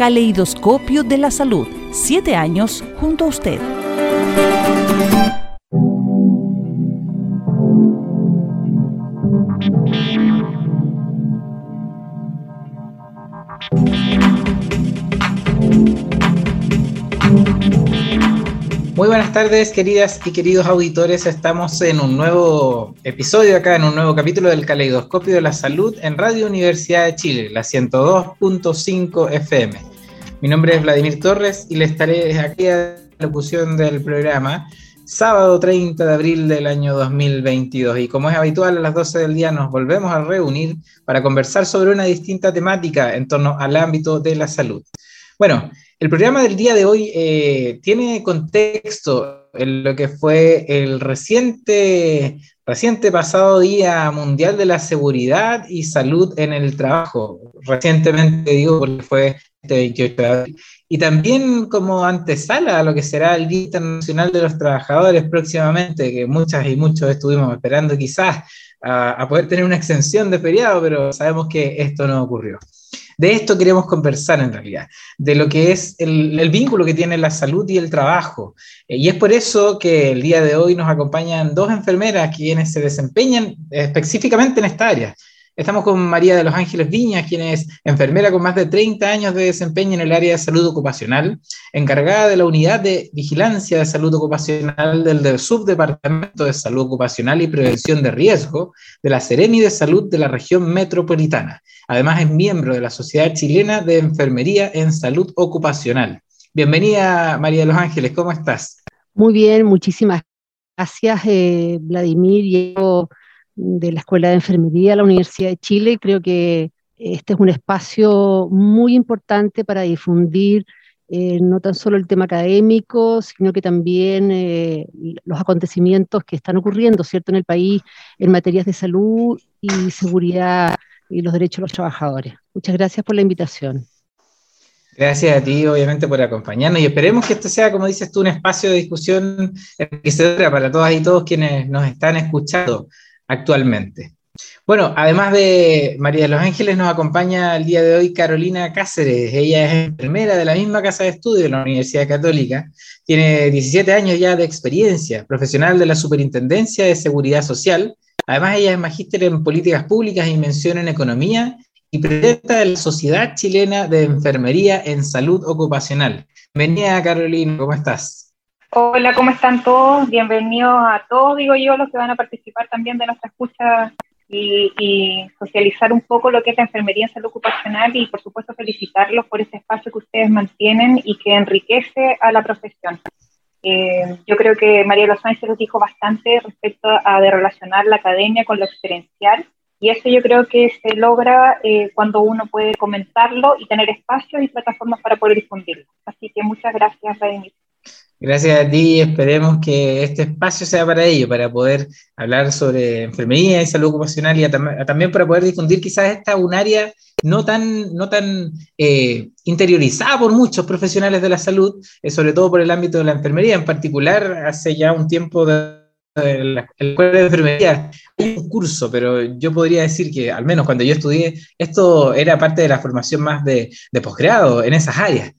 Caleidoscopio de la Salud. Siete años junto a usted. Muy buenas tardes, queridas y queridos auditores. Estamos en un nuevo episodio acá, en un nuevo capítulo del Caleidoscopio de la Salud en Radio Universidad de Chile, la 102.5 FM. Mi nombre es Vladimir Torres y le estaré aquí a la locución del programa sábado 30 de abril del año 2022. Y como es habitual, a las 12 del día nos volvemos a reunir para conversar sobre una distinta temática en torno al ámbito de la salud. Bueno, el programa del día de hoy eh, tiene contexto en lo que fue el reciente, reciente pasado Día Mundial de la Seguridad y Salud en el Trabajo. Recientemente digo porque fue este 28 de abril. Y también como antesala a lo que será el Día Internacional de los Trabajadores próximamente, que muchas y muchos estuvimos esperando quizás a, a poder tener una extensión de feriado, pero sabemos que esto no ocurrió. De esto queremos conversar en realidad, de lo que es el, vínculo que tiene la salud y el trabajo. Eh, y es por eso que el día de hoy nos acompañan dos enfermeras quienes se desempeñan específicamente en esta área. Estamos con María de los Ángeles Viñas, quien es enfermera con más de 30 años de desempeño en el área de salud ocupacional, encargada de la unidad de vigilancia de salud ocupacional del, Subdepartamento de Salud Ocupacional y Prevención de Riesgo de la Seremi de Salud de la región metropolitana. Además es miembro de la Sociedad Chilena de Enfermería en Salud Ocupacional. Bienvenida, María de los Ángeles, ¿cómo estás? Muy bien, muchísimas gracias, eh, Vladimir de la Escuela de Enfermería de la Universidad de Chile. Creo que este es un espacio muy importante para difundir eh, no tan solo el tema académico, sino que también eh, los acontecimientos que están ocurriendo, ¿cierto?, en el país en materias de salud y seguridad y los derechos de los trabajadores. Muchas gracias por la invitación. Gracias a ti, obviamente, por acompañarnos y esperemos que este sea, como dices tú, un espacio de discusión enriquecedora para todas y todos quienes nos están escuchando actualmente. Bueno, además de María de los Ángeles, nos acompaña el día de hoy Carolina Cáceres. Ella es enfermera de la misma casa de estudio de la Universidad Católica. Tiene 17 años ya de experiencia, profesional de la Superintendencia de Seguridad Social. Además, ella es magíster en políticas públicas y mención en economía y presidenta de la Sociedad Chilena de Enfermería en Salud Ocupacional. Bienvenida, Carolina, ¿cómo estás? Hola, ¿cómo están todos? Bienvenidos a todos, digo yo, los que van a participar también de nuestra escucha y, socializar un poco lo que es la enfermería en salud ocupacional y, por supuesto, felicitarlos por ese espacio que ustedes mantienen y que enriquece a la profesión. Eh, yo creo que María los Ángeles dijo bastante respecto a de relacionar la academia con lo experiencial y eso yo creo que se logra eh, cuando uno puede comentarlo y tener espacios y plataformas para poder difundirlo. Así que muchas gracias, Vladimir. Gracias a ti, esperemos que este espacio sea para ello, para poder hablar sobre enfermería y salud ocupacional y también para poder difundir quizás esta un área no tan, no tan eh, interiorizada por muchos profesionales de la salud, eh, sobre todo por el ámbito de la enfermería. En particular, hace ya un tiempo de, la escuela de enfermería hay un curso, pero yo podría decir que al menos cuando yo estudié, esto era parte de la formación más de, de posgrado en esas áreas.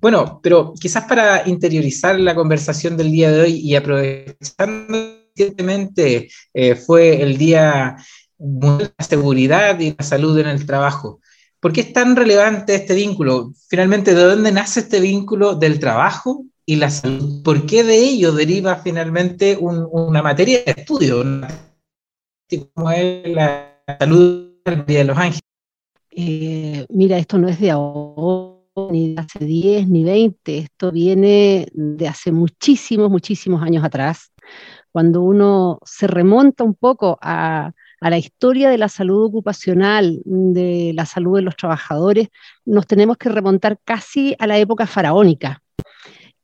Bueno, pero quizás para interiorizar la conversación del día de hoy y aprovechando recientemente eh, fue el Día de la Seguridad y la Salud en el Trabajo. ¿Por qué es tan relevante este vínculo? Finalmente, ¿de dónde nace este vínculo del trabajo y la salud? ¿Por qué de ello deriva finalmente una materia de estudio, como es la salud de los ángeles? Eh, mira, esto no es de ahora ni hace 10 ni 20, esto viene de hace muchísimos, muchísimos años atrás. Cuando uno se remonta un poco a, la historia de la salud ocupacional, de la salud de los trabajadores, nos tenemos que remontar casi a la época faraónica.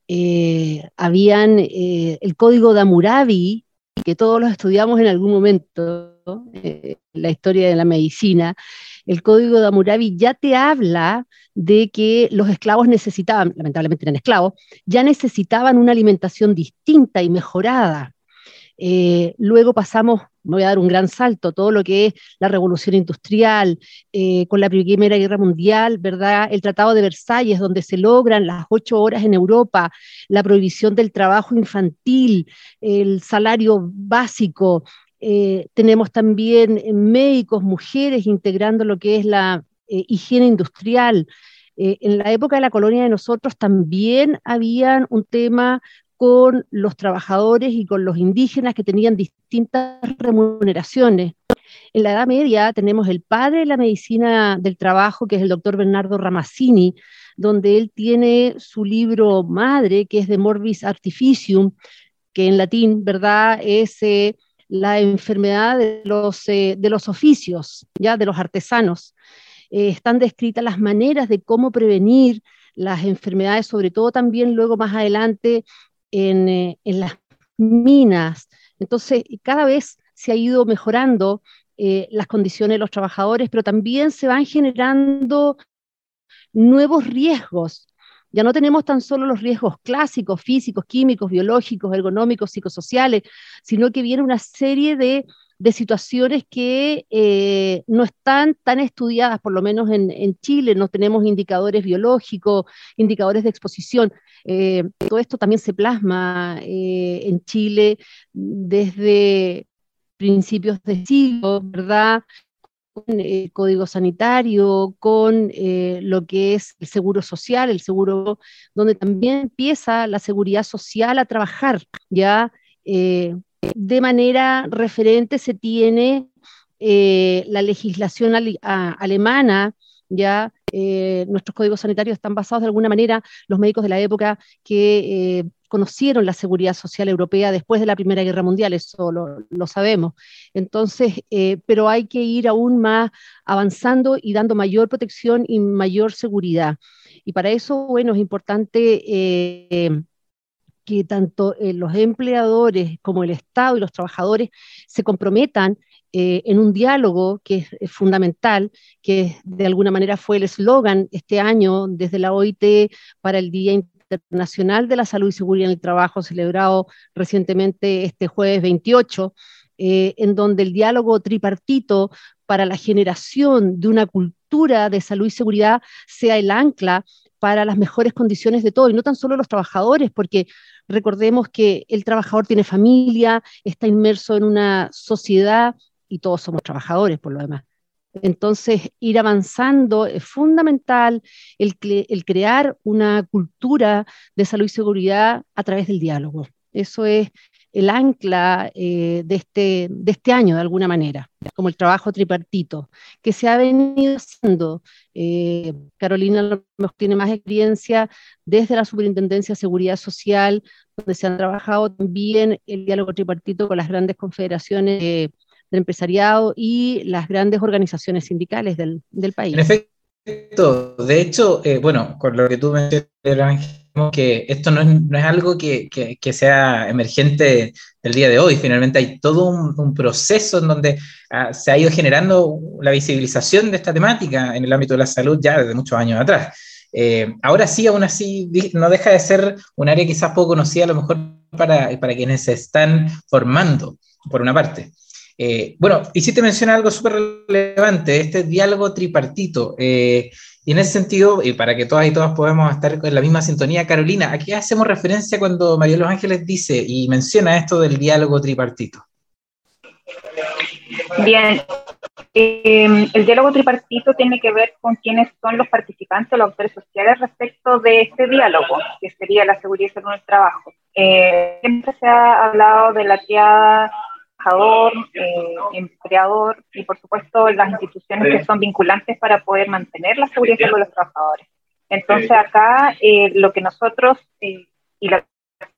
eh, habían eh, el código de Hammurabi, que todos los estudiamos en algún momento, eh, la historia de la medicina, el código de Hammurabi ya te habla de que los esclavos necesitaban, lamentablemente eran esclavos, ya necesitaban una alimentación distinta y mejorada. Eh, luego pasamos, me voy a dar un gran salto, todo lo que es la revolución industrial, eh, con la Primera Guerra Mundial, ¿verdad? El Tratado de Versalles, donde se logran las ocho horas en Europa, la prohibición del trabajo infantil, el salario básico. Eh, tenemos también médicos, mujeres integrando lo que es la higiene industrial. en la época de la colonia de nosotros también habían un tema con los trabajadores y con los indígenas que tenían distintas remuneraciones. En la Edad Media tenemos el padre de la medicina del trabajo, que es el doctor Bernardo Ramazzini, donde él tiene su libro madre, que es de Morbis Artificium, que en latín, ¿verdad?, es eh, la enfermedad de los, eh, de los oficios, ya de los artesanos. Eh, están descritas las maneras de cómo prevenir las enfermedades, sobre todo también luego más adelante eh, en, las minas. Entonces, cada vez se ha ido mejorando las condiciones de los trabajadores, pero también se van generando nuevos riesgos. Ya no tenemos tan solo los riesgos clásicos, físicos, químicos, biológicos, ergonómicos, psicosociales, sino que viene una serie de de situaciones que eh, no están tan estudiadas, por lo menos en, Chile, no tenemos indicadores biológicos, indicadores de exposición. Eh, todo esto también se plasma eh, en Chile desde principios de siglo, ¿verdad? Con el código sanitario, con lo que es el seguro social, el seguro donde también empieza la seguridad social a trabajar, ya de manera referente se tiene eh, la legislación alemana, ya eh, nuestros códigos sanitarios están basados de alguna manera, los médicos de la época que eh, conocieron la seguridad social europea después de la Primera Guerra Mundial, eso lo, sabemos. Entonces, pero hay que ir aún más avanzando y dando mayor protección y mayor seguridad. Y para eso, bueno, es importante que tanto eh, los empleadores como el Estado y los trabajadores se comprometan eh, en un diálogo que es, fundamental, que de alguna manera fue el eslogan este año desde la OIT para el Día Internacional de la Salud y Seguridad en el Trabajo, celebrado recientemente este jueves 28, eh, en donde el diálogo tripartito para la generación de una cultura de salud y seguridad sea el ancla para las mejores condiciones de todo, y no tan solo los trabajadores, porque Recordemos que el trabajador tiene familia, está inmerso en una sociedad y todos somos trabajadores por lo demás. Entonces, ir avanzando es fundamental el, el, crear una cultura de salud y seguridad a través del diálogo. Eso es el ancla eh, de, este, de este año, de alguna manera, como el trabajo tripartito, que se ha venido haciendo. Eh, Carolina tiene más experiencia desde la Superintendencia de Seguridad Social, donde se han trabajado también el diálogo tripartito con las grandes confederaciones del empresariado y las grandes organizaciones sindicales del, del país. En efecto, de hecho, eh, bueno, con lo que tú mencionas, que esto no es, no es algo que, que, sea emergente del día de hoy, finalmente hay todo un, proceso en donde ah, se ha ido generando la visibilización de esta temática en el ámbito de la salud ya desde muchos años atrás. Eh, ahora sí, aún así, no deja de ser un área quizás poco conocida a lo mejor para, para quienes se están formando, por una parte. Eh, bueno, hiciste mencionar algo súper relevante, este diálogo tripartito. Eh, y en ese sentido, y para que todas y todas podamos estar en la misma sintonía, Carolina, ¿a qué hacemos referencia cuando María Los Ángeles dice y menciona esto del diálogo tripartito? Bien, em, el diálogo tripartito tiene que ver con quiénes son los participantes, los actores sociales respecto de este diálogo, que sería la seguridad y salud el trabajo. Eh, siempre se ha hablado de la triada trabajador, eh, empleador y por supuesto las instituciones que son vinculantes para poder mantener la seguridad de los trabajadores. Entonces acá eh, lo que nosotros, eh, y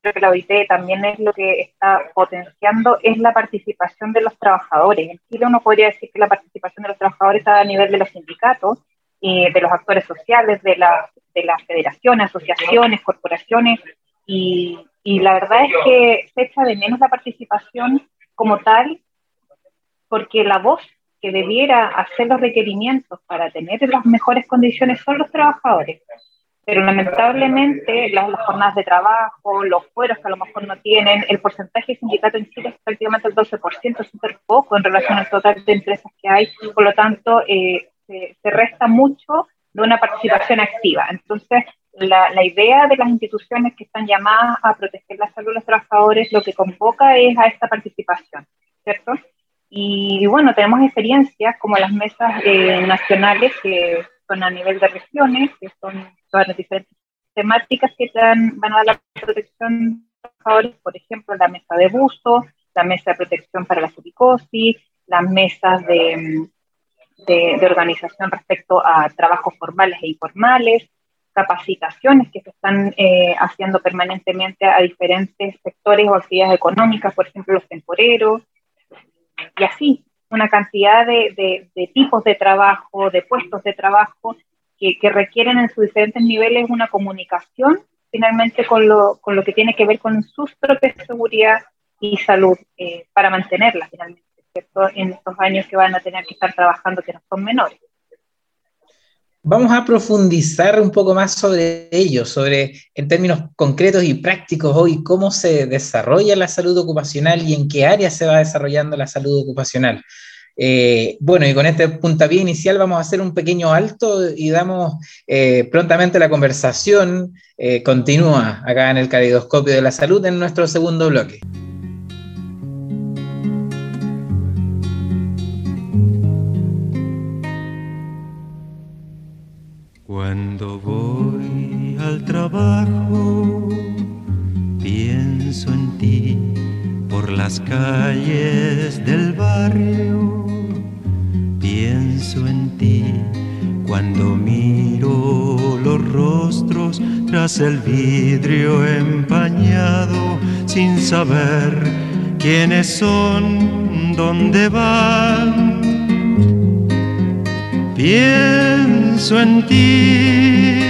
que la OIT también es lo que está potenciando, es la participación de los trabajadores. En Chile uno podría decir que la participación de los trabajadores está a nivel de los sindicatos, de los actores sociales, de, la, de las federaciones, asociaciones, corporaciones, y, y la verdad es que se echa de menos la participación como tal, porque la voz que debiera hacer los requerimientos para tener las mejores condiciones son los trabajadores. Pero lamentablemente las, jornadas de trabajo, los fueros que a lo mejor no tienen, el porcentaje de sindicato en Chile es prácticamente el 12%, es súper poco en relación al total de empresas que hay, por lo tanto eh, se, resta mucho de una participación activa. Entonces, la, la, idea de las instituciones que están llamadas a proteger la salud de los trabajadores lo que convoca es a esta participación, ¿cierto? Y, bueno, tenemos experiencias como las mesas eh, nacionales que son a nivel de regiones, que son todas las diferentes temáticas que dan, van a dar la protección de los trabajadores, por ejemplo, la mesa de buzo, la mesa de protección para la silicosis, las mesas de, de, de organización respecto a trabajos formales e informales, capacitaciones que se están eh, haciendo permanentemente a diferentes sectores o actividades económicas, por ejemplo, los temporeros, y así, una cantidad de, tipos de trabajo, de puestos de trabajo que, requieren en sus diferentes niveles una comunicación finalmente con lo, que tiene que ver con sus propias seguridad y salud eh, para mantenerla finalmente. En estos años que van a tener que estar trabajando que no son menores vamos a profundizar un poco más sobre ello, sobre en términos concretos y prácticos hoy cómo se desarrolla la salud ocupacional y en qué área se va desarrollando la salud ocupacional. Eh, bueno, y con este puntapié inicial vamos a hacer un pequeño alto y damos eh, prontamente la conversación. Eh, continúa acá en el caleidoscopio de la salud en nuestro segundo bloque. Cuando voy al trabajo, pienso en ti por las calles del barrio, pienso en ti cuando miro los rostros tras el vidrio empañado sin saber quiénes son, dónde van. Pienso en ti,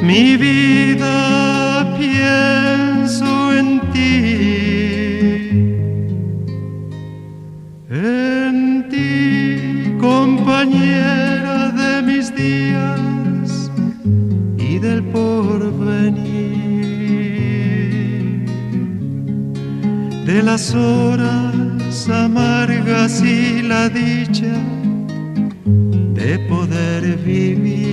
mi vida, pienso en ti. En ti, compañera de mis días y del porvenir. De las horas amargas y la dicha de poder vivir,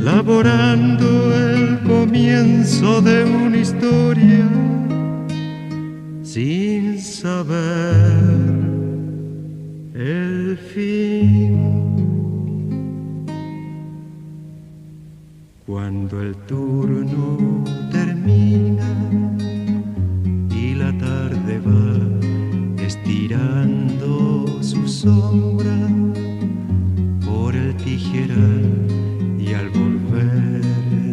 laborando el comienzo de una historia sin saber el fin. Cuando el turno por el tijeral y al volver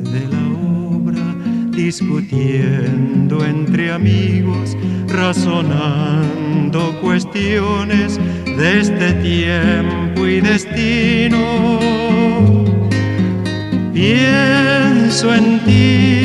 de la obra discutiendo entre amigos, razonando cuestiones de este tiempo y destino. Pienso en ti,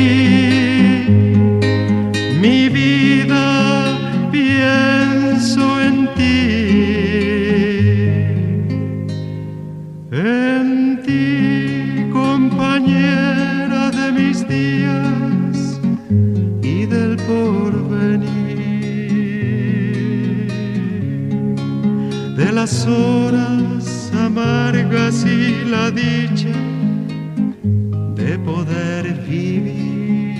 de poder vivir,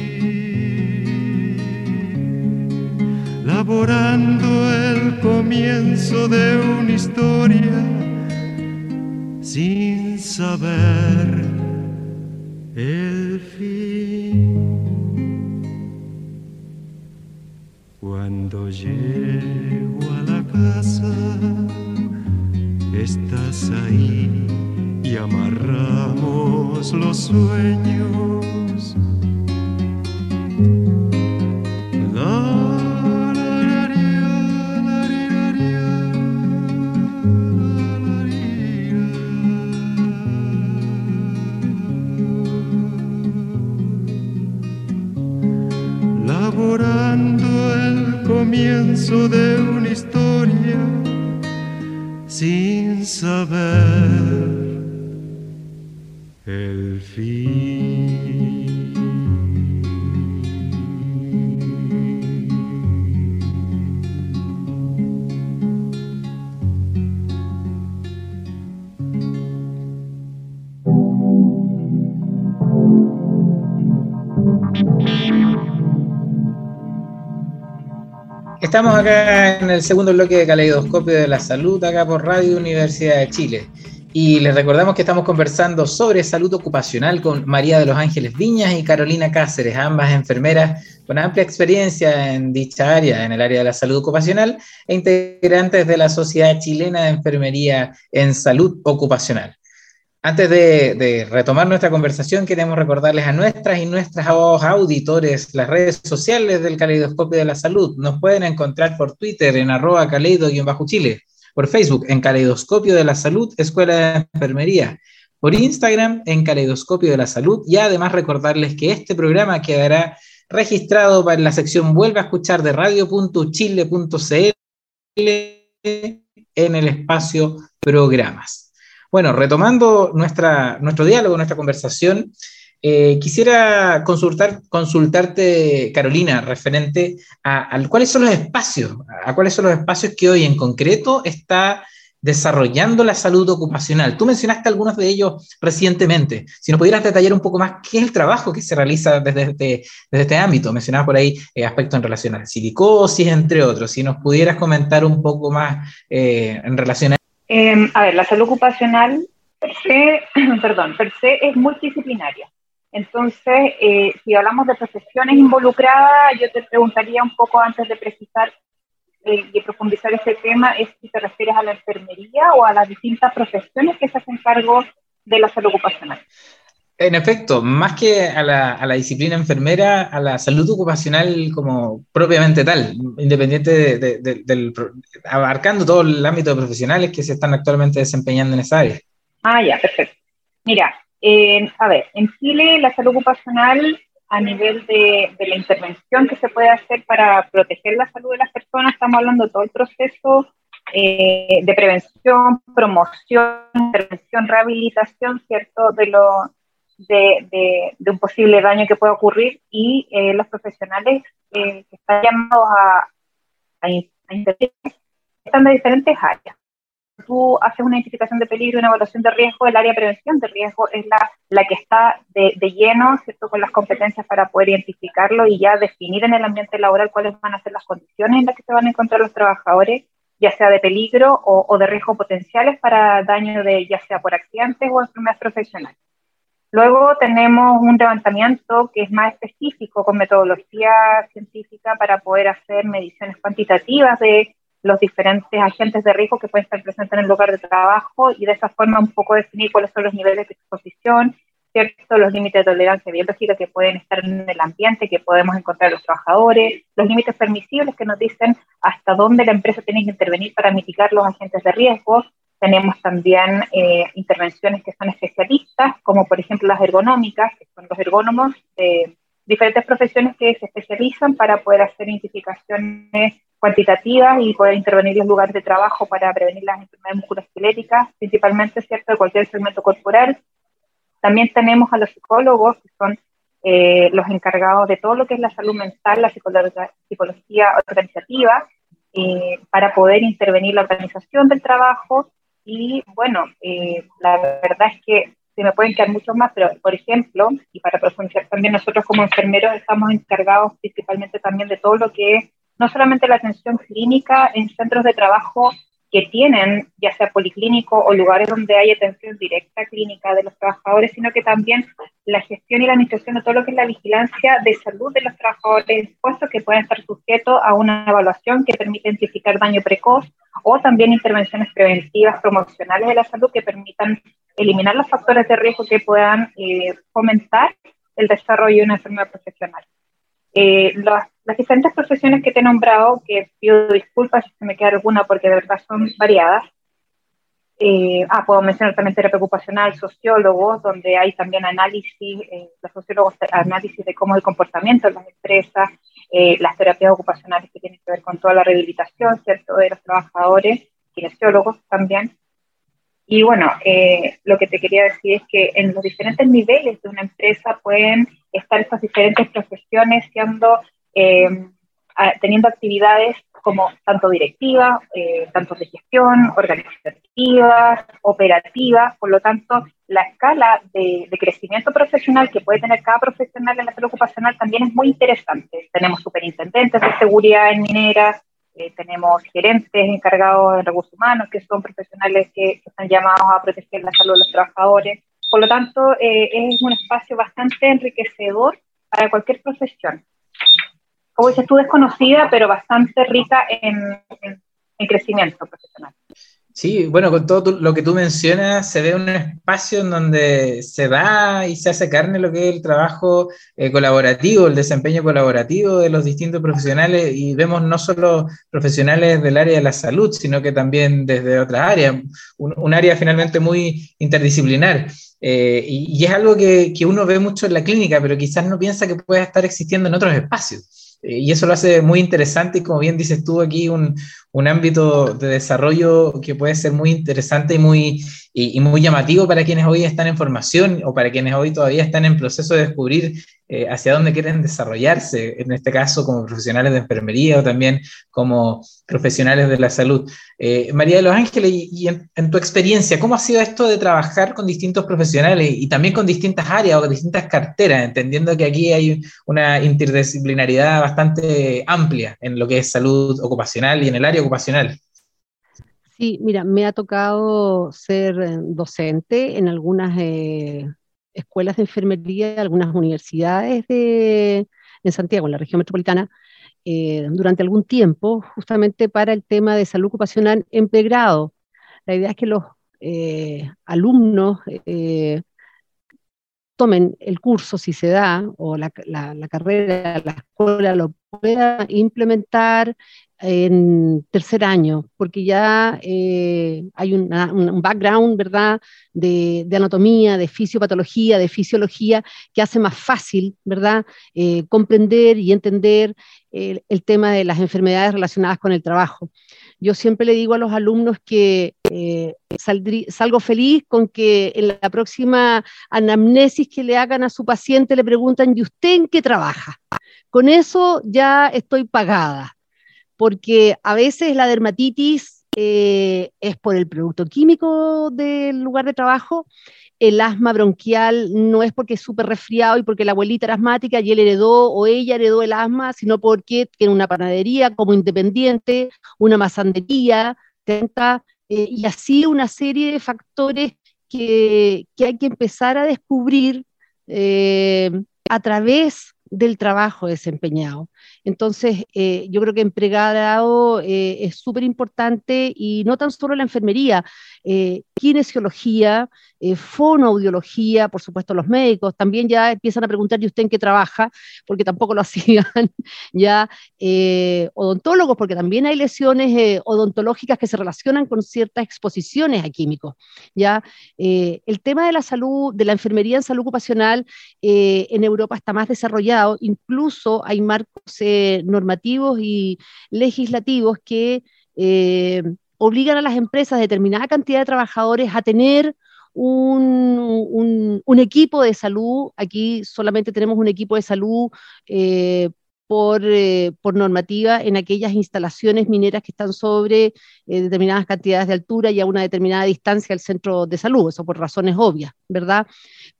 laborando el comienzo de una historia sin saber el fin. Cuando llego a la casa, estás ahí y amarramos los sueños. Estamos acá en el segundo bloque de Caleidoscopio de la Salud, acá por Radio Universidad de Chile. Y les recordamos que estamos conversando sobre salud ocupacional con María de los Ángeles Viñas y Carolina Cáceres, ambas enfermeras con amplia experiencia en dicha área, en el área de la salud ocupacional, e integrantes de la Sociedad Chilena de Enfermería en Salud Ocupacional. Antes de, retomar nuestra conversación, queremos recordarles a nuestras y nuestras auditores las redes sociales del Caleidoscopio de la Salud. Nos pueden encontrar por Twitter en arroba caleido-chile, por Facebook en Caleidoscopio de la Salud, Escuela de Enfermería, por Instagram en Caleidoscopio de la Salud y además recordarles que este programa quedará registrado para la sección Vuelve a escuchar de radio.chile.cl en el espacio programas. Bueno, retomando nuestra, nuestro diálogo, nuestra conversación, eh, quisiera consultar, consultarte, Carolina, referente a, a, cuáles son los espacios, a cuáles son los espacios que hoy en concreto está desarrollando la salud ocupacional. Tú mencionaste algunos de ellos recientemente. Si nos pudieras detallar un poco más qué es el trabajo que se realiza desde este, desde este ámbito. Mencionabas por ahí eh, aspectos en relación a silicosis, entre otros. Si nos pudieras comentar un poco más eh, en relación a eh, a ver, la salud ocupacional per se, perdón, per se es multidisciplinaria. Entonces, eh, si hablamos de profesiones involucradas, yo te preguntaría un poco antes de precisar eh, y profundizar este tema, es si te refieres a la enfermería o a las distintas profesiones que se hacen cargo de la salud ocupacional. En efecto, más que a la, a la, disciplina enfermera, a la salud ocupacional como propiamente tal, independiente de, de, de, del, abarcando todo el ámbito de profesionales que se están actualmente desempeñando en esa área. Ah, ya, perfecto. Mira, a ver, en Chile la salud ocupacional a nivel de, la intervención que se puede hacer para proteger la salud de las personas, estamos hablando de todo el proceso eh, de prevención, promoción, intervención, rehabilitación, ¿cierto? De lo de, de, un posible daño que pueda ocurrir y eh, los profesionales eh, que están llamados a, intervenir están de diferentes áreas. Tú haces una identificación de peligro, una evaluación de riesgo, el área de prevención de riesgo es la, la que está de, de, lleno, ¿cierto? Con las competencias para poder identificarlo y ya definir en el ambiente laboral cuáles van a ser las condiciones en las que se van a encontrar los trabajadores, ya sea de peligro o, o de riesgo potenciales para daño de ya sea por accidentes o enfermedades profesionales. Luego tenemos un levantamiento que es más específico con metodología científica para poder hacer mediciones cuantitativas de los diferentes agentes de riesgo que pueden estar presentes en el lugar de trabajo y de esa forma un poco definir cuáles son los niveles de exposición, ¿cierto? los límites de tolerancia biológica que pueden estar en el ambiente, que podemos encontrar los trabajadores, los límites permisibles que nos dicen hasta dónde la empresa tiene que intervenir para mitigar los agentes de riesgo, tenemos también eh, intervenciones que son especialistas, como por ejemplo las ergonómicas, que son los ergónomos de diferentes profesiones que se especializan para poder hacer identificaciones cuantitativas y poder intervenir en lugares de trabajo para prevenir las enfermedades musculoesqueléticas, principalmente cierto de cualquier segmento corporal. También tenemos a los psicólogos, que son eh, los encargados de todo lo que es la salud mental, la psicología, psicología organizativa, eh, para poder intervenir la organización del trabajo y bueno, eh, la verdad es que se me pueden quedar muchos más, pero por ejemplo, y para profundizar también nosotros como enfermeros estamos encargados principalmente también de todo lo que es no solamente la atención clínica en centros de trabajo que tienen, ya sea policlínico o lugares donde hay atención directa clínica de los trabajadores, sino que también la gestión y la administración de todo lo que es la vigilancia de salud de los trabajadores expuestos que pueden estar sujetos a una evaluación que permite identificar daño precoz o también intervenciones preventivas promocionales de la salud que permitan eliminar los factores de riesgo que puedan eh, fomentar el desarrollo de una enfermedad profesional. Eh, las, las, diferentes profesiones que te he nombrado, que pido disculpas si me queda alguna porque de verdad son variadas. Eh, ah, puedo mencionar también terapia ocupacional, sociólogos, donde hay también análisis, eh, los sociólogos análisis de cómo es el comportamiento de las empresas, eh, las terapias ocupacionales que tienen que ver con toda la rehabilitación, ¿cierto?, de los trabajadores, kinesiólogos también. Y bueno, eh, lo que te quería decir es que en los diferentes niveles de una empresa pueden estar estas diferentes profesiones siendo, eh, teniendo actividades como tanto directiva, eh, tanto de gestión, organizativa, operativa, por lo tanto, la escala de, crecimiento profesional que puede tener cada profesional en la salud ocupacional también es muy interesante. Tenemos superintendentes de seguridad en mineras, eh, tenemos gerentes encargados de recursos humanos, que son profesionales que, están llamados a proteger la salud de los trabajadores. Por lo tanto, eh, es un espacio bastante enriquecedor para cualquier profesión como dices tú, desconocida, pero bastante rica en, crecimiento profesional. Sí, bueno, con todo lo que tú mencionas, se ve un espacio en donde se da y se hace carne lo que es el trabajo eh, colaborativo, el desempeño colaborativo de los distintos profesionales y vemos no solo profesionales del área de la salud, sino que también desde otras áreas, un, área finalmente muy interdisciplinar. Eh, y, y, es algo que, que uno ve mucho en la clínica, pero quizás no piensa que pueda estar existiendo en otros espacios. Eh, y eso lo hace muy interesante y como bien dices tú aquí, un, un ámbito de desarrollo que puede ser muy interesante y muy, y, muy llamativo para quienes hoy están en formación o para quienes hoy todavía están en proceso de descubrir eh, hacia dónde quieren desarrollarse, en este caso como profesionales de enfermería o también como profesionales de la salud. Eh, María de los Ángeles, y, en, tu experiencia, ¿cómo ha sido esto de trabajar con distintos profesionales y también con distintas áreas o distintas carteras, entendiendo que aquí hay una interdisciplinaridad bastante amplia en lo que es salud ocupacional y en el área ocupacional? Sí, mira, me ha tocado ser eh, docente en algunas escuelas de enfermería, algunas universidades de, en Santiago, en la región metropolitana, eh, durante algún tiempo, justamente para el tema de salud ocupacional en pregrado. La idea es que los eh, alumnos eh, tomen el curso, si se da, o la, la carrera, la escuela lo pueda implementar en tercer año, porque ya eh, hay un background, ¿verdad?, de, anatomía, de fisiopatología, de fisiología, que hace más fácil, ¿verdad?, eh, comprender y entender el, tema de las enfermedades relacionadas con el trabajo. Yo siempre le digo a los alumnos que eh, salgo feliz con que en la próxima anamnesis que le hagan a su paciente le preguntan, ¿y usted en qué trabaja? Con eso ya estoy pagada porque a veces la dermatitis eh, es por el producto químico del lugar de trabajo, el asma bronquial no es porque es súper resfriado y porque la abuelita era asmática y él heredó o ella heredó el asma, sino porque tiene una panadería como independiente, una masandería, tenta, eh, y así una serie de factores que, hay que empezar a descubrir eh, a través del trabajo desempeñado. Entonces, eh, yo creo que en pregrado eh, es súper importante y no tan solo la enfermería, eh, kinesiología, eh, fonoaudiología, por supuesto los médicos, también ya empiezan a preguntar, ¿y usted en qué trabaja? Porque tampoco lo hacían, ya eh, odontólogos, porque también hay lesiones eh, odontológicas que se relacionan con ciertas exposiciones a químicos, ya el tema de la salud, de la enfermería en salud ocupacional en Europa está más desarrollado, incluso hay marcos normativos y legislativos que obligan a las empresas determinada cantidad de trabajadores a tener un, equipo de salud, aquí solamente tenemos un equipo de salud eh, por, eh, por, normativa en aquellas instalaciones mineras que están sobre eh, determinadas cantidades de altura y a una determinada distancia del centro de salud, eso por razones obvias, ¿verdad?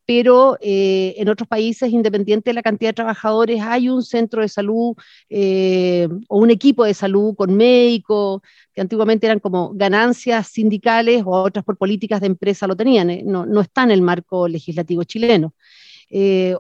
Pero en otros países, independiente de la cantidad de trabajadores, hay un centro de salud o un equipo de salud con médicos, que antiguamente eran como ganancias sindicales o otras por políticas de empresa lo tenían, ¿eh? no, no, está en el marco legislativo chileno. Eh,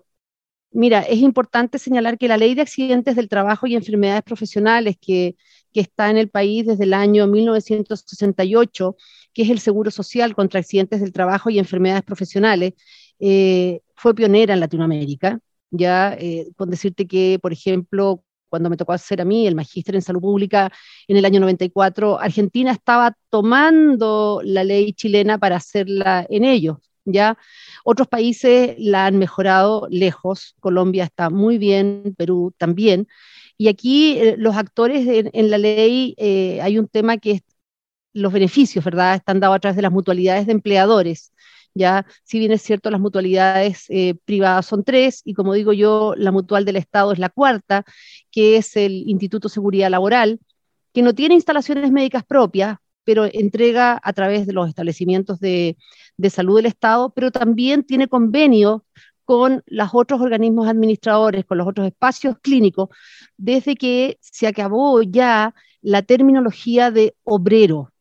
mira, es importante señalar que la ley de accidentes del trabajo y enfermedades profesionales que, está en el país desde el año 1968, que es el Seguro Social contra accidentes del trabajo y enfermedades profesionales, eh, fue pionera en Latinoamérica. Ya con decirte que, por ejemplo, cuando me tocó hacer a mí el magíster en salud pública en el año 94, Argentina estaba tomando la ley chilena para hacerla en ellos. ¿Ya? Otros países la han mejorado lejos, Colombia está muy bien, Perú también, Y aquí eh, los actores en, la ley eh, hay un tema que es los beneficios, ¿verdad? Están dados a través de las mutualidades de empleadores. Ya, si bien es cierto, las mutualidades eh, privadas son tres, y como digo yo, la mutual del Estado es la cuarta, que es el Instituto de Seguridad Laboral, que no tiene instalaciones médicas propias, pero entrega a través de los establecimientos de, de salud del Estado, pero también tiene convenio con los otros organismos administradores, con los otros espacios clínicos, desde que se acabó ya la terminología de obrero.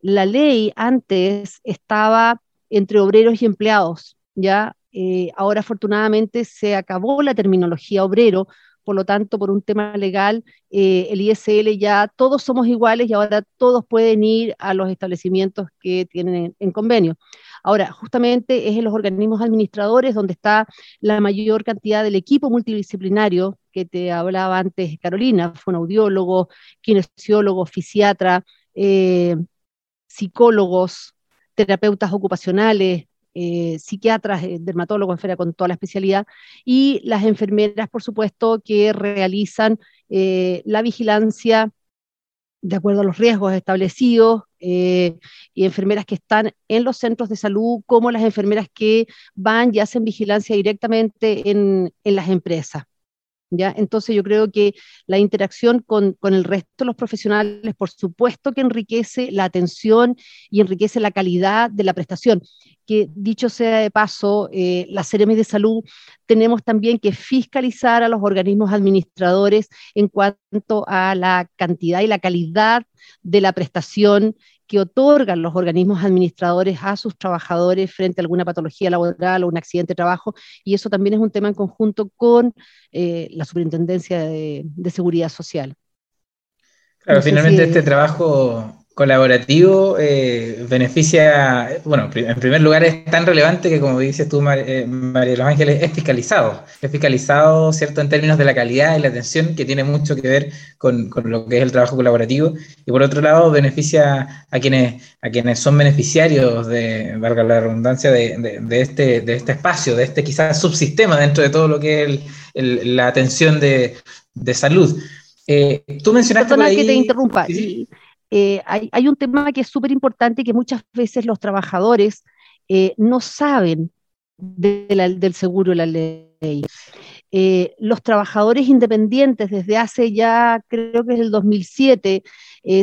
La ley antes estaba entre obreros y empleados, ya eh, ahora afortunadamente se acabó la terminología obrero, por lo tanto, por un tema legal, eh, el ISL ya todos somos iguales y ahora todos pueden ir a los establecimientos que tienen en, en convenio. Ahora, justamente es en los organismos administradores donde está la mayor cantidad del equipo multidisciplinario que te hablaba antes Carolina, fue un audiólogo, kinesiólogo, fisiatra, eh, psicólogos, terapeutas ocupacionales, eh, psiquiatras, eh, dermatólogos, enfermeras con toda la especialidad, y las enfermeras, por supuesto, que realizan eh, la vigilancia de acuerdo a los riesgos establecidos, y enfermeras que están en los centros de salud, como las enfermeras que van y hacen vigilancia directamente en, en las empresas. ¿Ya? Entonces yo creo que la interacción con, con, el resto de los profesionales, por supuesto que enriquece la atención y enriquece la calidad de la prestación. Que dicho sea de paso, eh, la de salud tenemos también que fiscalizar a los organismos administradores en cuanto a la cantidad y la calidad de la prestación que otorgan los organismos administradores a sus trabajadores frente a alguna patología laboral o un accidente de trabajo, y eso también es un tema en conjunto con eh, la Superintendencia de, de, Seguridad Social. Claro, finalmente este trabajo colaborativo eh, beneficia, bueno, en primer lugar es tan relevante que como dices tú, Mar, eh, María de los Ángeles, es fiscalizado. Es fiscalizado, ¿cierto?, en términos de la calidad y la atención, que tiene mucho que ver con, con, lo que es el trabajo colaborativo. Y por otro lado, beneficia a quienes, a quienes son beneficiarios de, valga la redundancia, de, de, de este, de este espacio, de este quizás subsistema dentro de todo lo que es el, el, la atención de, salud. Eh, tú mencionaste... Perdona ahí, que te interrumpa. ¿sí? Eh, hay, un tema que es súper importante que muchas veces los trabajadores eh, no saben del seguro la ley. Eh, los trabajadores independientes desde hace ya, creo que es el 2007,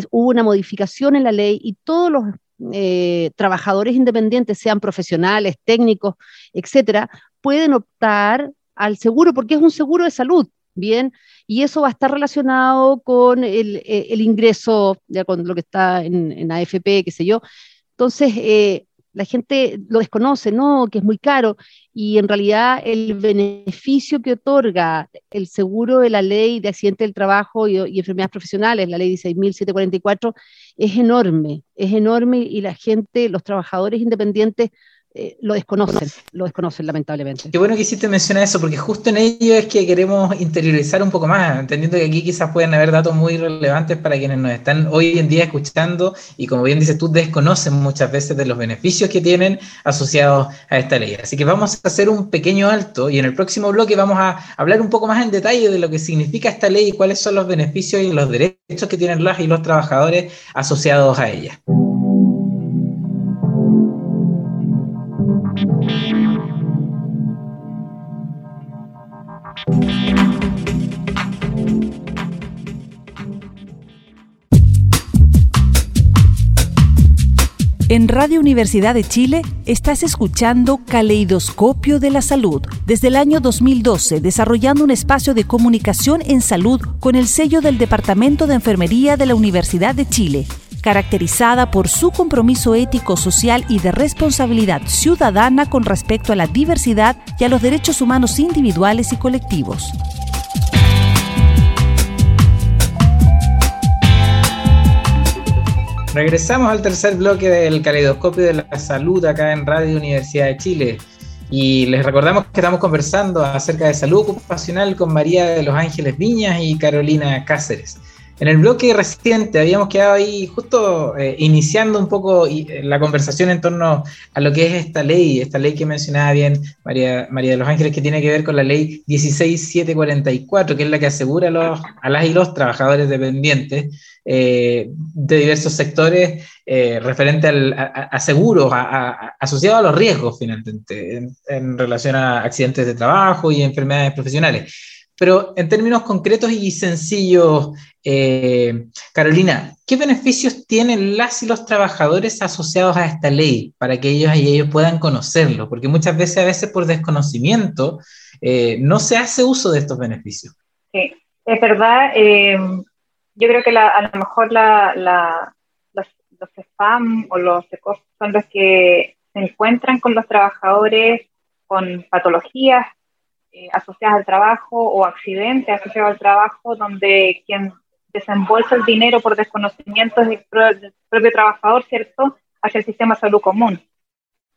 hubo una modificación en la ley y todos los trabajadores independientes, sean profesionales, técnicos, etcétera, pueden optar al seguro porque es un seguro de salud. Bien, y eso va a estar relacionado con el, eh, ingreso, ya con lo que está en, AFP, qué sé yo. Entonces, eh, la gente lo desconoce, ¿no? Que es muy caro, y en realidad el beneficio que otorga el seguro de la ley de accidente del trabajo y enfermedades profesionales, la ley 16.744, es enorme, es enorme y la gente, los trabajadores independientes eh, lo desconocen, lo desconocen lamentablemente. Qué bueno que hiciste mencionar eso, porque justo en ello es que queremos interiorizar un poco más, entendiendo que aquí quizás pueden haber datos muy relevantes para quienes nos están hoy en día escuchando y como bien dices tú, desconocen muchas veces de los beneficios que tienen asociados a esta ley. Así que vamos a hacer un pequeño alto y en el próximo bloque vamos a hablar un poco más en detalle de lo que significa esta ley y cuáles son los beneficios y los derechos que tienen las y los trabajadores asociados a ella. Radio Universidad de Chile estás escuchando Caleidoscopio de la Salud, desde el año 2012 desarrollando un espacio de comunicación en salud con el sello del Departamento de Enfermería de la Universidad de Chile, caracterizada por su compromiso ético, social y de responsabilidad ciudadana con respecto a la diversidad y a los derechos humanos individuales y colectivos. Regresamos al tercer bloque del caleidoscopio de la salud acá en Radio Universidad de Chile. Y les recordamos que estamos conversando acerca de salud ocupacional con María de los Ángeles Viñas y Carolina Cáceres. En el bloque reciente habíamos quedado ahí justo eh, iniciando un poco eh, la conversación en torno a lo que es esta ley, esta ley que mencionaba bien María, María de los Ángeles, que tiene que ver con la ley 16744, que es la que asegura a, los, a las y los trabajadores dependientes eh, de diversos sectores referente al, a, seguros asociados a los riesgos finalmente en, en relación a accidentes de trabajo y enfermedades profesionales. Pero en términos concretos y sencillos, eh, Carolina, ¿qué beneficios tienen las y los trabajadores asociados a esta ley para que ellos y ellos puedan conocerlo? Porque muchas veces, a veces por desconocimiento, eh, no se hace uso de estos beneficios. Sí, es verdad. Eh, yo creo que a lo mejor los, los spam o los ecos son los que se encuentran con los trabajadores con patologías eh, asociadas al trabajo o accidentes asociados al trabajo, donde quien desembolsa el dinero por desconocimiento es el, propio trabajador, ¿cierto?, hacia el sistema de salud común.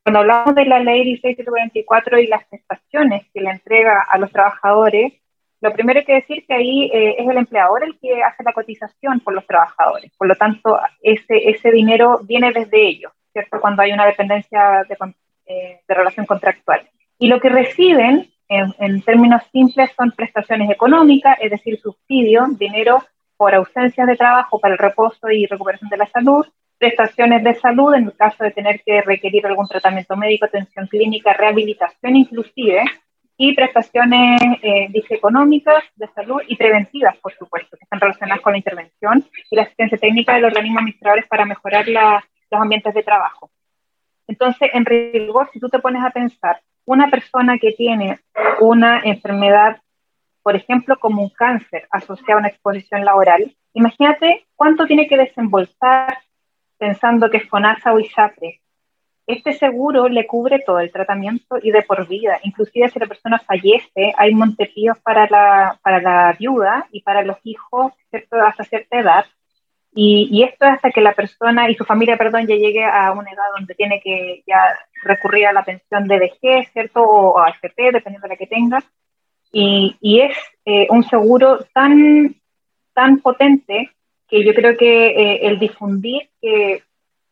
Cuando hablamos de la ley 1624 y las prestaciones que le entrega a los trabajadores, lo primero hay que decir que ahí eh, es el empleador el que hace la cotización por los trabajadores. Por lo tanto, ese, ese dinero viene desde ellos, ¿cierto? Cuando hay una dependencia de, eh, de relación contractual. Y lo que reciben en, términos simples, son prestaciones económicas, es decir, subsidio, dinero por ausencia de trabajo para el reposo y recuperación de la salud, prestaciones de salud en el caso de tener que requerir algún tratamiento médico, atención clínica, rehabilitación inclusive, y prestaciones eh, económicas de salud y preventivas, por supuesto, que están relacionadas con la intervención y la asistencia técnica de los organismos administradores para mejorar los ambientes de trabajo. Entonces, en rigor, si tú te pones a pensar, una persona que tiene una enfermedad, por ejemplo, como un cáncer asociado a una exposición laboral, imagínate cuánto tiene que desembolsar pensando que es FONASA o ISAPRE. Este seguro le cubre todo el tratamiento y de por vida. Inclusive si la persona fallece, hay montepíos para la, para la viuda y para los hijos ¿cierto? hasta cierta edad y, esto es hasta que la persona y su familia, perdón, ya llegue a una edad donde tiene que ya recurrir a la pensión de vejez, ¿cierto? O, a AFP, dependiendo de la que tenga. Y, y es eh, un seguro tan, tan potente que yo creo que eh, el difundir que,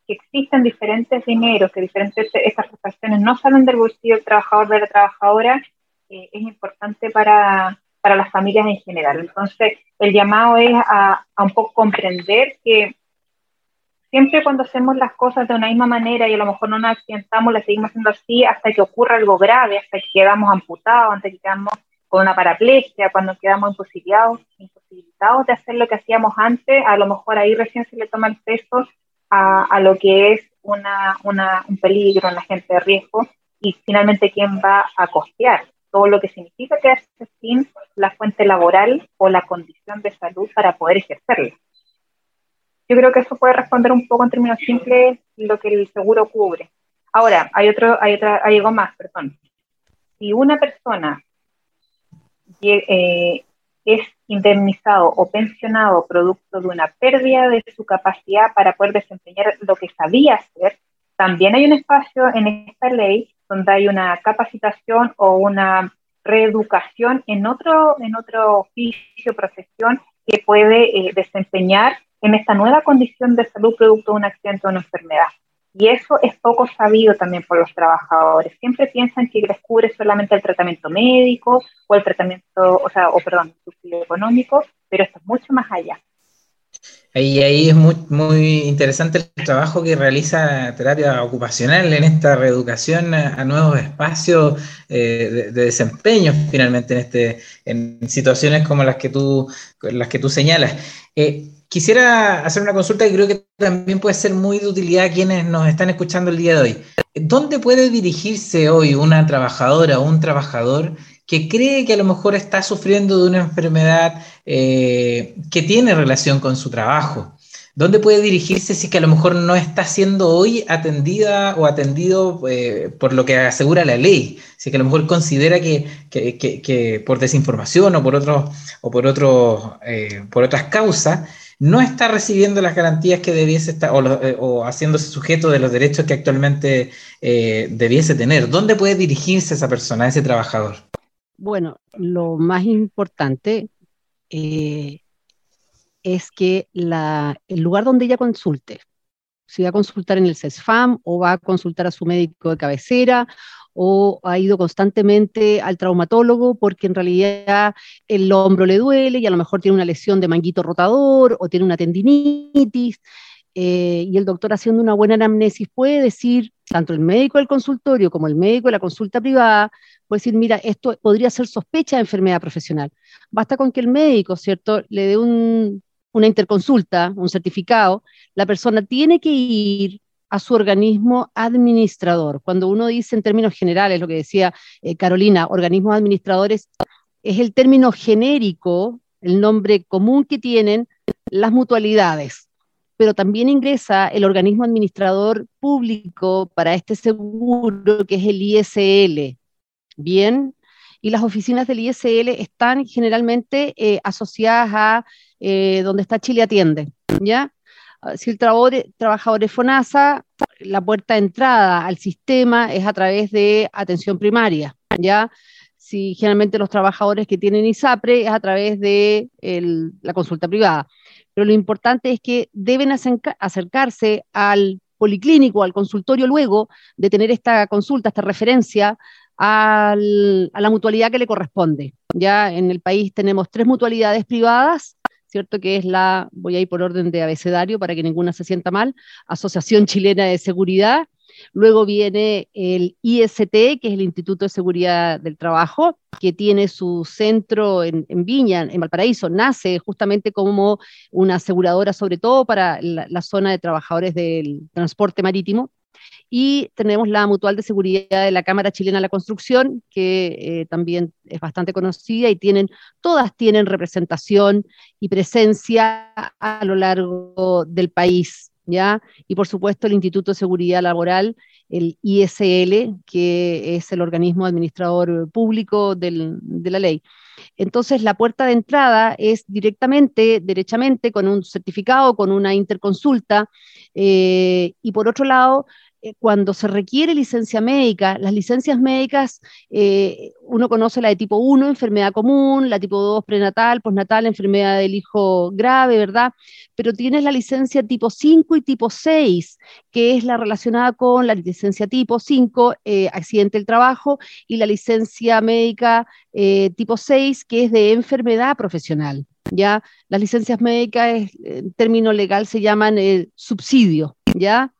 existen diferentes dineros, que diferentes estas prestaciones no salen del bolsillo del trabajador de la trabajadora, eh, es importante para, para las familias en general. Entonces, el llamado es a, un poco comprender que siempre cuando hacemos las cosas de una misma manera y a lo mejor no nos accidentamos, las seguimos haciendo así hasta que ocurra algo grave, hasta que quedamos amputados, hasta que quedamos con una paraplegia, cuando quedamos imposibilitados, imposibilitados de hacer lo que hacíamos antes, a lo mejor ahí recién se le toma el peso a, a lo que es una, una, un peligro, un agente de riesgo y finalmente quién va a costear todo lo que significa quedarse sin la fuente laboral o la condición de salud para poder ejercerla. Yo creo que eso puede responder un poco en términos simples lo que el seguro cubre. Ahora, hay otro, hay otra, hay algo más, perdón. Si una persona eh, es indemnizado o pensionado producto de una pérdida de su capacidad para poder desempeñar lo que sabía hacer, también hay un espacio en esta ley donde hay una capacitación o una reeducación en otro, en otro oficio, profesión que puede eh, desempeñar en esta nueva condición de salud producto de un accidente o una enfermedad. Y eso es poco sabido también por los trabajadores. Siempre piensan que les cubre solamente el tratamiento médico o el tratamiento, o sea, o perdón, el subsidio económico, pero esto es mucho más allá. Ahí, ahí es muy, muy interesante el trabajo que realiza terapia ocupacional en esta reeducación a, nuevos espacios eh, de, desempeño finalmente en, este, en situaciones como las que tú, las que tú señalas. Eh, quisiera hacer una consulta que creo que también puede ser muy de utilidad a quienes nos están escuchando el día de hoy. ¿Dónde puede dirigirse hoy una trabajadora o un trabajador que cree que a lo mejor está sufriendo de una enfermedad eh, que tiene relación con su trabajo. ¿Dónde puede dirigirse si que a lo mejor no está siendo hoy atendida o atendido eh, por lo que asegura la ley? Si que a lo mejor considera que, que, que, por desinformación o por otros o por otros eh, por otras causas no está recibiendo las garantías que debiese estar o, o haciéndose sujeto de los derechos que actualmente debiese tener. ¿Dónde puede dirigirse esa persona, ese trabajador? Bueno, lo más importante eh, es que la, el lugar donde ella consulte, si va a consultar en el CESFAM o va a consultar a su médico de cabecera o ha ido constantemente al traumatólogo porque en realidad el hombro le duele y a lo mejor tiene una lesión de manguito rotador o tiene una tendinitis. Eh, y el doctor haciendo una buena anamnesis puede decir, tanto el médico del consultorio como el médico de la consulta privada, puede decir, mira, esto podría ser sospecha de enfermedad profesional. Basta con que el médico, ¿cierto?, le dé un, una interconsulta, un certificado, la persona tiene que ir a su organismo administrador. Cuando uno dice en términos generales, lo que decía eh, Carolina, organismos administradores, es el término genérico, el nombre común que tienen las mutualidades, pero también ingresa el organismo administrador público para este seguro, que es el ISL. Bien, y las oficinas del ISL están generalmente eh, asociadas a eh, donde está Chile Atiende, ¿ya? Ah, si el trabajador es FONASA, la puerta de entrada al sistema es a través de atención primaria, ¿ya? Si generalmente los trabajadores que tienen ISAPRE es a través de la consulta privada. Pero lo importante es que deben acercarse al policlínico, al consultorio luego de tener esta consulta, esta referencia a la mutualidad que le corresponde. Ya en el país tenemos tres mutualidades privadas, ¿cierto? Que es la, voy a ir por orden de abecedario para que ninguna se sienta mal, Asociación Chilena de Seguridad. Luego viene el IST, que es el Instituto de Seguridad del Trabajo, que tiene su centro en, Viña, en Valparaíso. Nace justamente como una aseguradora, sobre todo para la zona de trabajadores del transporte marítimo y tenemos la Mutual de Seguridad de la Cámara Chilena de la Construcción, que eh, también es bastante conocida y tienen, todas tienen representación y presencia a lo largo del país, Y por supuesto el Instituto de Seguridad Laboral, el ISL, que es el organismo administrador público de la ley. Entonces, la puerta de entrada es directamente, derechamente, con un certificado, con una interconsulta. Eh, y por otro lado, cuando se requiere licencia médica, las licencias médicas, eh, uno conoce la de tipo 1, enfermedad común, la tipo 2, prenatal, postnatal, enfermedad del hijo grave, ¿verdad? Pero tienes la licencia tipo 5 y tipo 6, que es la relacionada con la licencia tipo 5, eh, accidente del trabajo, y la licencia médica tipo 6, que es de enfermedad profesional. ¿ya? Las licencias médicas, en término legal, se llaman subsidio, ¿ya?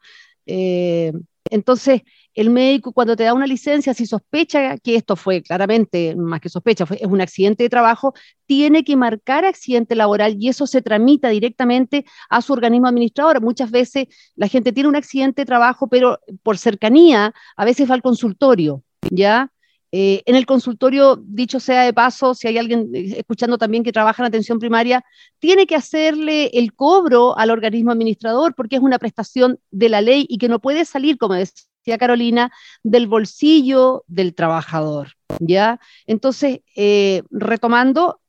Eh, entonces, el médico cuando te da una licencia, si sospecha que esto fue claramente, más que sospecha, es un accidente de trabajo, tiene que marcar accidente laboral y eso se tramita directamente a su organismo administrador. Muchas veces la gente tiene un accidente de trabajo, pero por cercanía, a veces va al consultorio, ¿ya? Eh, en el consultorio, dicho sea de paso, si hay alguien eh, escuchando también que trabaja en atención primaria, tiene que hacerle el cobro al organismo administrador porque es una prestación de la ley y que no puede salir, como decía Carolina, del bolsillo del trabajador. ¿ya? Entonces, eh, retomando,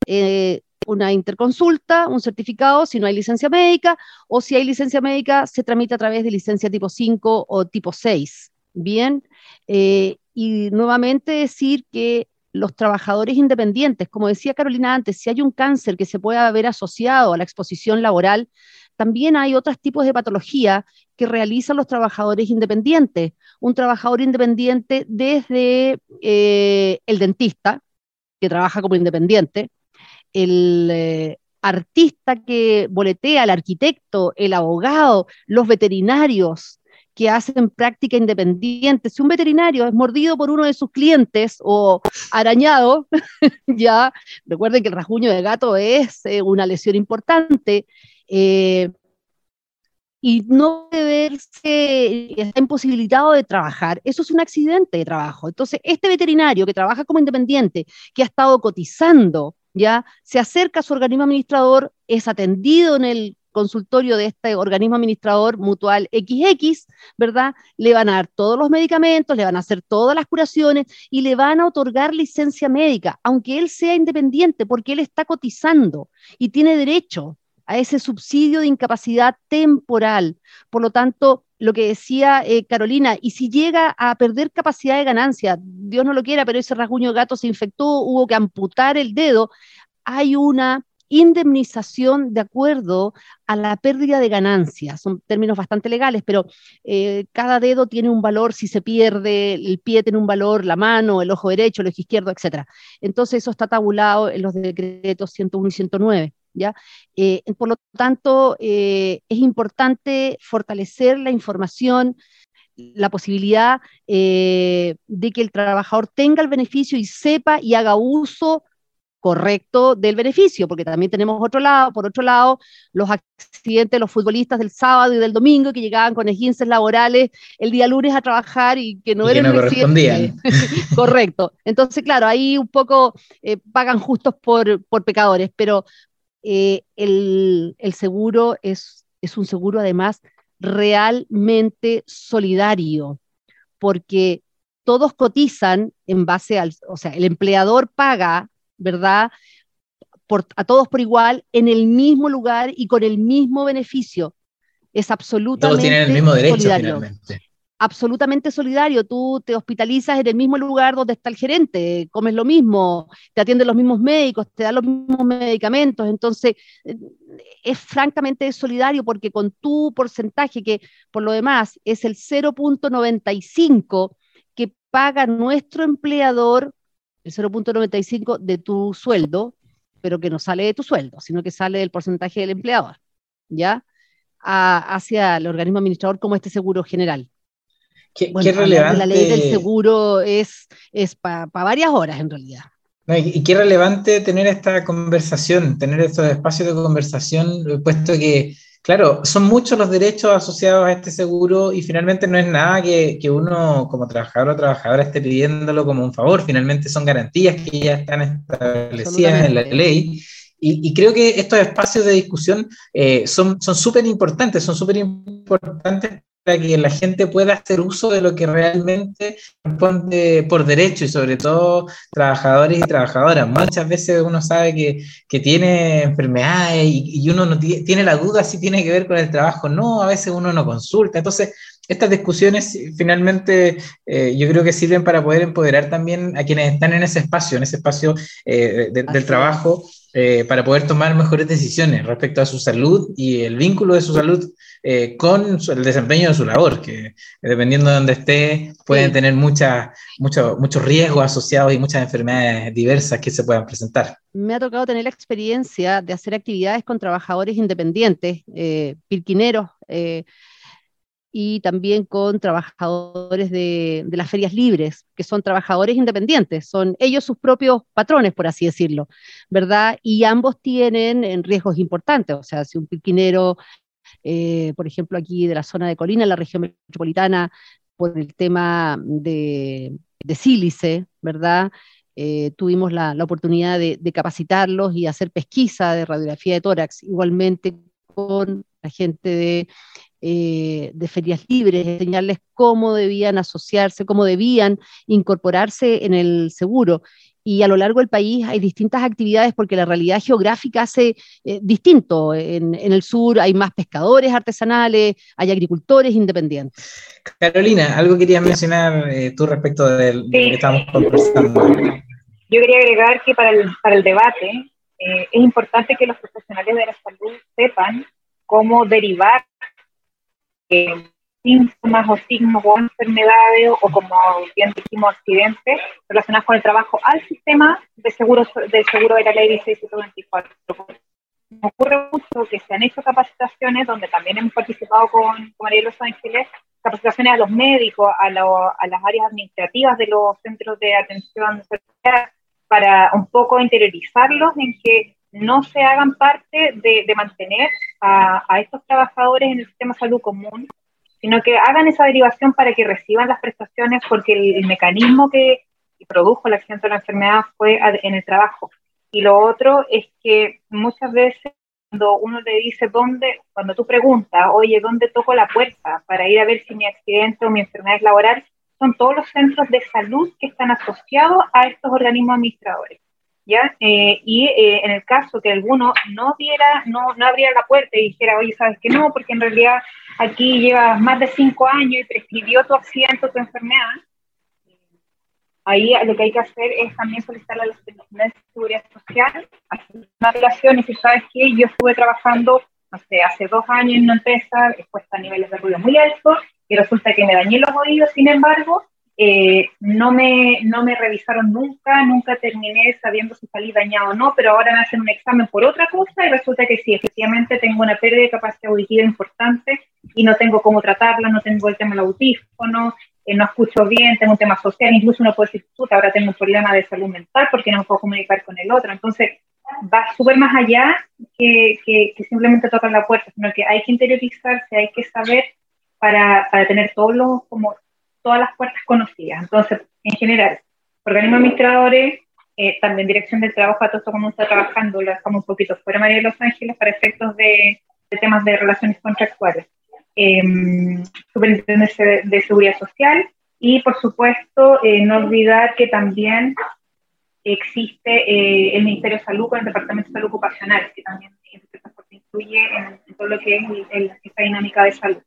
una interconsulta, un certificado, si no hay licencia médica, o si hay licencia médica, se tramita a través de licencia tipo 5 o tipo 6. Bien, y nuevamente decir que los trabajadores independientes, como decía Carolina antes, si hay un cáncer que se puede haber asociado a la exposición laboral, también hay otros tipos de patología que realizan los trabajadores independientes. Un trabajador independiente desde eh, el dentista, que trabaja como independiente, el eh, artista que boletea, el arquitecto, el abogado, los veterinarios, que hacen práctica independiente. Si un veterinario es mordido por uno de sus clientes o arañado, ya recuerden que el rasguño de gato es eh, una lesión importante. Eh, y no verse, está imposibilitado de trabajar, eso es un accidente de trabajo. Entonces, este veterinario que trabaja como independiente, que ha estado cotizando, ya se acerca a su organismo administrador, es atendido en el consultorio de este organismo administrador mutual XX, ¿verdad? Le van a dar todos los medicamentos, le van a hacer todas las curaciones y le van a otorgar licencia médica, aunque él sea independiente, porque él está cotizando y tiene derecho a ese subsidio de incapacidad temporal. Por lo tanto, lo que decía eh, Carolina, y si llega a perder capacidad de ganancia, Dios no lo quiera, pero ese rasguño de gato se infectó, hubo que amputar el dedo, hay una indemnización de acuerdo a la pérdida de ganancias. Son términos bastante legales, pero eh, cada dedo tiene un valor si se pierde, el pie tiene un valor, la mano, el ojo derecho, el ojo izquierdo, etc. Entonces eso está tabulado en los decretos 101 y 109. ¿Ya? Eh, por lo tanto, eh, es importante fortalecer la información, la posibilidad de que el trabajador tenga el beneficio y sepa y haga uso correcto del beneficio, porque también tenemos otro lado, por otro lado, los accidentes de los futbolistas del sábado y del domingo que llegaban con esguinces laborales el día lunes a trabajar y que no eran correspondían. correcto. Entonces, claro, ahí un poco eh, pagan justos por, por pecadores, pero eh, el, el, seguro es, es un seguro además realmente solidario, porque todos cotizan en base al, o sea, el empleador paga ¿verdad? Por, a todos por igual, en el mismo lugar y con el mismo beneficio. Es absolutamente Todos tienen el mismo derecho solidario. finalmente. Absolutamente solidario. Tú te hospitalizas en el mismo lugar donde está el gerente, comes lo mismo, te atienden los mismos médicos, te dan los mismos medicamentos. Entonces, eh, es francamente solidario porque con tu porcentaje, que por lo demás es el 0.95 que paga nuestro empleador el 0.95 de tu sueldo, pero que no sale de tu sueldo, sino que sale del porcentaje del empleador, ¿ya? hacia el organismo administrador como este seguro general. Qué, relevante. La ley del seguro es, es para varias horas en realidad. y, qué relevante tener esta conversación, tener estos espacios de conversación, puesto que Claro, son muchos los derechos asociados a este seguro y finalmente no es nada que, que, uno como trabajador o trabajadora esté pidiéndolo como un favor, finalmente son garantías que ya están establecidas en la ley. Y, y, creo que estos espacios de discusión eh, son súper importantes, son súper importantes para que la gente pueda hacer uso de lo que realmente responde por derecho y sobre todo trabajadores y trabajadoras. Muchas veces uno sabe que, que tiene enfermedades y, y, uno no tiene la duda si tiene que ver con el trabajo. No, a veces uno no consulta. Entonces, estas discusiones finalmente eh, yo creo que sirven para poder empoderar también a quienes están en ese espacio, en ese espacio eh, de, del trabajo, eh, para poder tomar mejores decisiones respecto a su salud y el vínculo de su salud eh, con el desempeño de su labor, que dependiendo de donde esté, pueden tener mucha, mucho, muchos riesgos asociados y muchas enfermedades diversas que se puedan presentar. Me ha tocado tener la experiencia de hacer actividades con trabajadores independientes, eh, pirquineros, eh, y también con trabajadores de, las ferias libres, que son trabajadores independientes, son ellos sus propios patrones, por así decirlo, ¿verdad? Y ambos tienen riesgos importantes, o sea, si un pirquinero eh, por ejemplo, aquí de la zona de Colina, en la región metropolitana, por el tema de, de sílice, ¿verdad? Eh, tuvimos la, la oportunidad de, de, capacitarlos y hacer pesquisa de radiografía de tórax, igualmente con la gente de, eh, de ferias libres, enseñarles cómo debían asociarse, cómo debían incorporarse en el seguro y a lo largo del país hay distintas actividades porque la realidad geográfica hace eh, distinto. En, en, el sur hay más pescadores artesanales, hay agricultores independientes. Carolina, algo querías mencionar eh, tú respecto de, sí. lo que estamos conversando. Yo quería agregar que para el, para el debate eh, es importante que los profesionales de la salud sepan cómo derivar eh, síntomas o signos o enfermedades o como bien dijimos accidentes relacionados con el trabajo al sistema de seguro de seguro de la ley 1624. Me ocurre mucho que se han hecho capacitaciones donde también hemos participado con, con María Los Ángeles, capacitaciones a los médicos, a, lo, a las áreas administrativas de los centros de atención para un poco interiorizarlos en que no se hagan parte de, mantener a, estos trabajadores en el sistema de salud común sino que hagan esa derivación para que reciban las prestaciones porque el, el mecanismo que produjo el accidente de la enfermedad fue en el trabajo. Y lo otro es que muchas veces cuando uno le dice dónde, cuando tú preguntas, oye, ¿dónde toco la puerta para ir a ver si mi accidente o mi enfermedad es laboral? Son todos los centros de salud que están asociados a estos organismos administradores. ¿Ya? Eh, y eh, en el caso que alguno no diera, no, no abriera la puerta y dijera, oye, ¿sabes que no? Porque en realidad aquí llevas más de cinco años y prescribió tu accidente tu enfermedad, ahí lo que hay que hacer es también solicitar a la de Seguridad Social, hacer una relación y si sabes que yo estuve trabajando, no sé, hace dos años en una empresa expuesta a niveles de ruido muy altos y resulta que me dañé los oídos, sin embargo, eh, no, me, no me revisaron nunca, nunca terminé sabiendo si salí dañado o no, pero ahora me hacen un examen por otra cosa y resulta que sí, efectivamente tengo una pérdida de capacidad auditiva importante y no tengo cómo tratarla, no tengo el tema del audífono, eh, no escucho bien, tengo un tema social, incluso uno puede decir, puta, ahora tengo un problema de salud mental porque no puedo comunicar con el otro. Entonces, va súper más allá que, que, que simplemente tocar la puerta, sino que hay que interiorizarse, hay que saber para, para tener todos los, como todas las puertas conocidas. Entonces, en general, organismos administradores, eh, también dirección del trabajo, a todo esto como está trabajando, lo dejamos un poquito fuera María de los Ángeles para efectos de, temas de relaciones contractuales. Eh, superintendencia de, Seguridad Social y, por supuesto, eh, no olvidar que también existe eh, el Ministerio de Salud con el Departamento de Salud Ocupacional, que también influye en, todo lo que es esta dinámica de salud.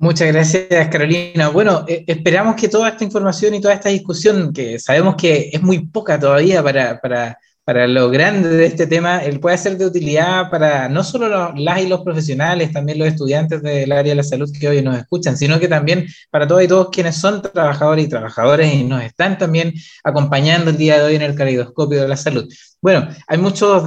Muchas gracias, Carolina. Bueno, eh, esperamos que toda esta información y toda esta discusión, que sabemos que es muy poca todavía para, para, para lo grande de este tema, él pueda ser de utilidad para no solo las y los profesionales, también los estudiantes del área de la salud que hoy nos escuchan, sino que también para todos y todos quienes son trabajadores y trabajadoras y nos están también acompañando el día de hoy en el caleidoscopio de la salud. Bueno, hay muchos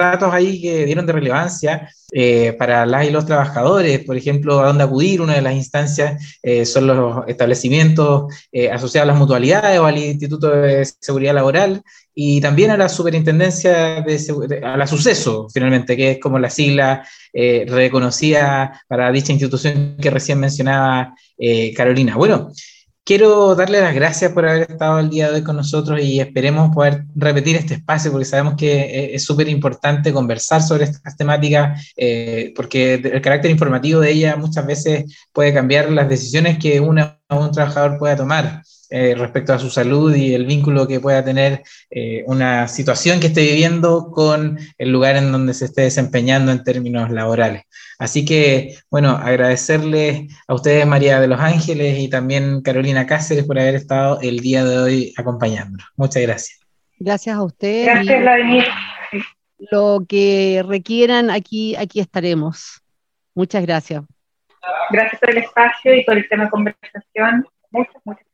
datos ahí que dieron de relevancia eh, para las y los trabajadores, por ejemplo, a dónde acudir, una de las instancias eh, son los establecimientos eh, asociados a las mutualidades o al Instituto de Seguridad Laboral y también a la Superintendencia de, a la Suceso, finalmente, que es como la sigla reconocida para dicha institución que recién mencionaba Carolina. Bueno, quiero darle las gracias por haber estado el día de hoy con nosotros y esperemos poder repetir este espacio porque sabemos que eh, es súper importante conversar sobre estas temáticas eh, porque el carácter informativo de ella muchas veces puede cambiar las decisiones que una, un trabajador pueda tomar. Eh, respecto a su salud y el vínculo que pueda tener eh, una situación que esté viviendo con el lugar en donde se esté desempeñando en términos laborales. Así que, bueno, agradecerles a ustedes, María de los Ángeles, y también Carolina Cáceres por haber estado el día de hoy acompañándonos. Muchas gracias. Gracias a ustedes. Gracias, Vladimir. Lo que requieran, aquí, aquí estaremos. Muchas gracias. Gracias por el espacio y por el tema de conversación. Muchas, muchas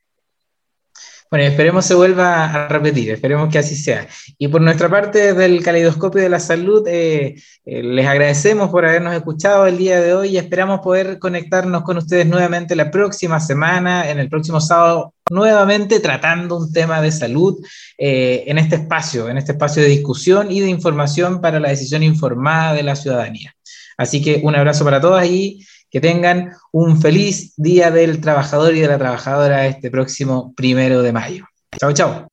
bueno, esperemos se vuelva a repetir, esperemos que así sea. Y por nuestra parte del Caleidoscopio de la Salud, eh, eh, les agradecemos por habernos escuchado el día de hoy y esperamos poder conectarnos con ustedes nuevamente la próxima semana, en el próximo sábado, nuevamente tratando un tema de salud eh, en este espacio, en este espacio de discusión y de información para la decisión informada de la ciudadanía. Así que un abrazo para todas y que tengan un feliz Día del Trabajador y de la Trabajadora este próximo primero de mayo. Chao, chao.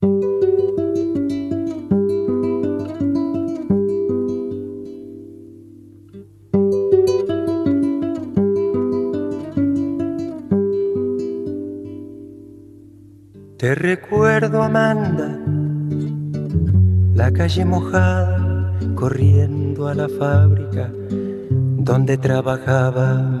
Te recuerdo, Amanda, la calle mojada, corriendo a la fábrica donde trabajaba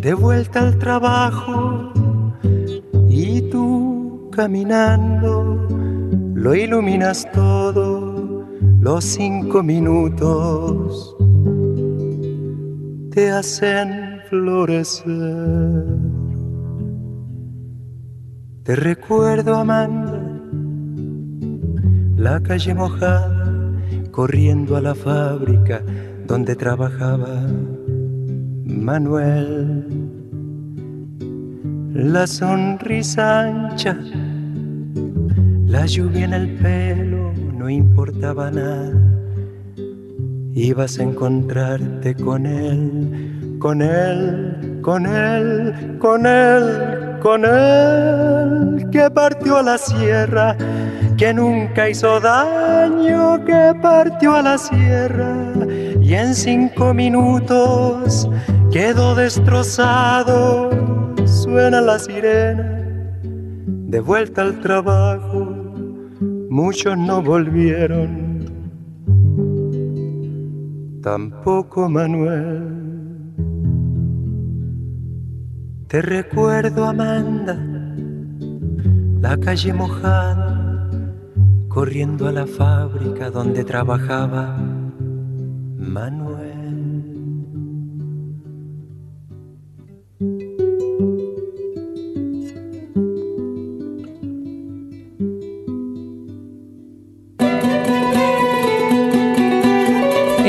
de vuelta al trabajo y tú caminando lo iluminas todo los cinco minutos te hacen florecer. Te recuerdo, Amanda, la calle mojada, corriendo a la fábrica donde trabajaba Manuel. La sonrisa ancha, la lluvia en el pelo, no importaba nada. Ibas a encontrarte con él, con él, con él, con él, con él que partió a la sierra, que nunca hizo daño, que partió a la sierra y en cinco minutos quedó destrozado. Suena la sirena, de vuelta al trabajo, muchos no volvieron tampoco Manuel. Te recuerdo, Amanda, la calle mojada, corriendo a la fábrica donde trabajaba Manuel.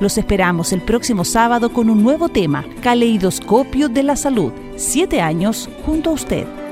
Los esperamos el próximo sábado con un nuevo tema, Caleidoscopio de la Salud. Siete años junto a usted.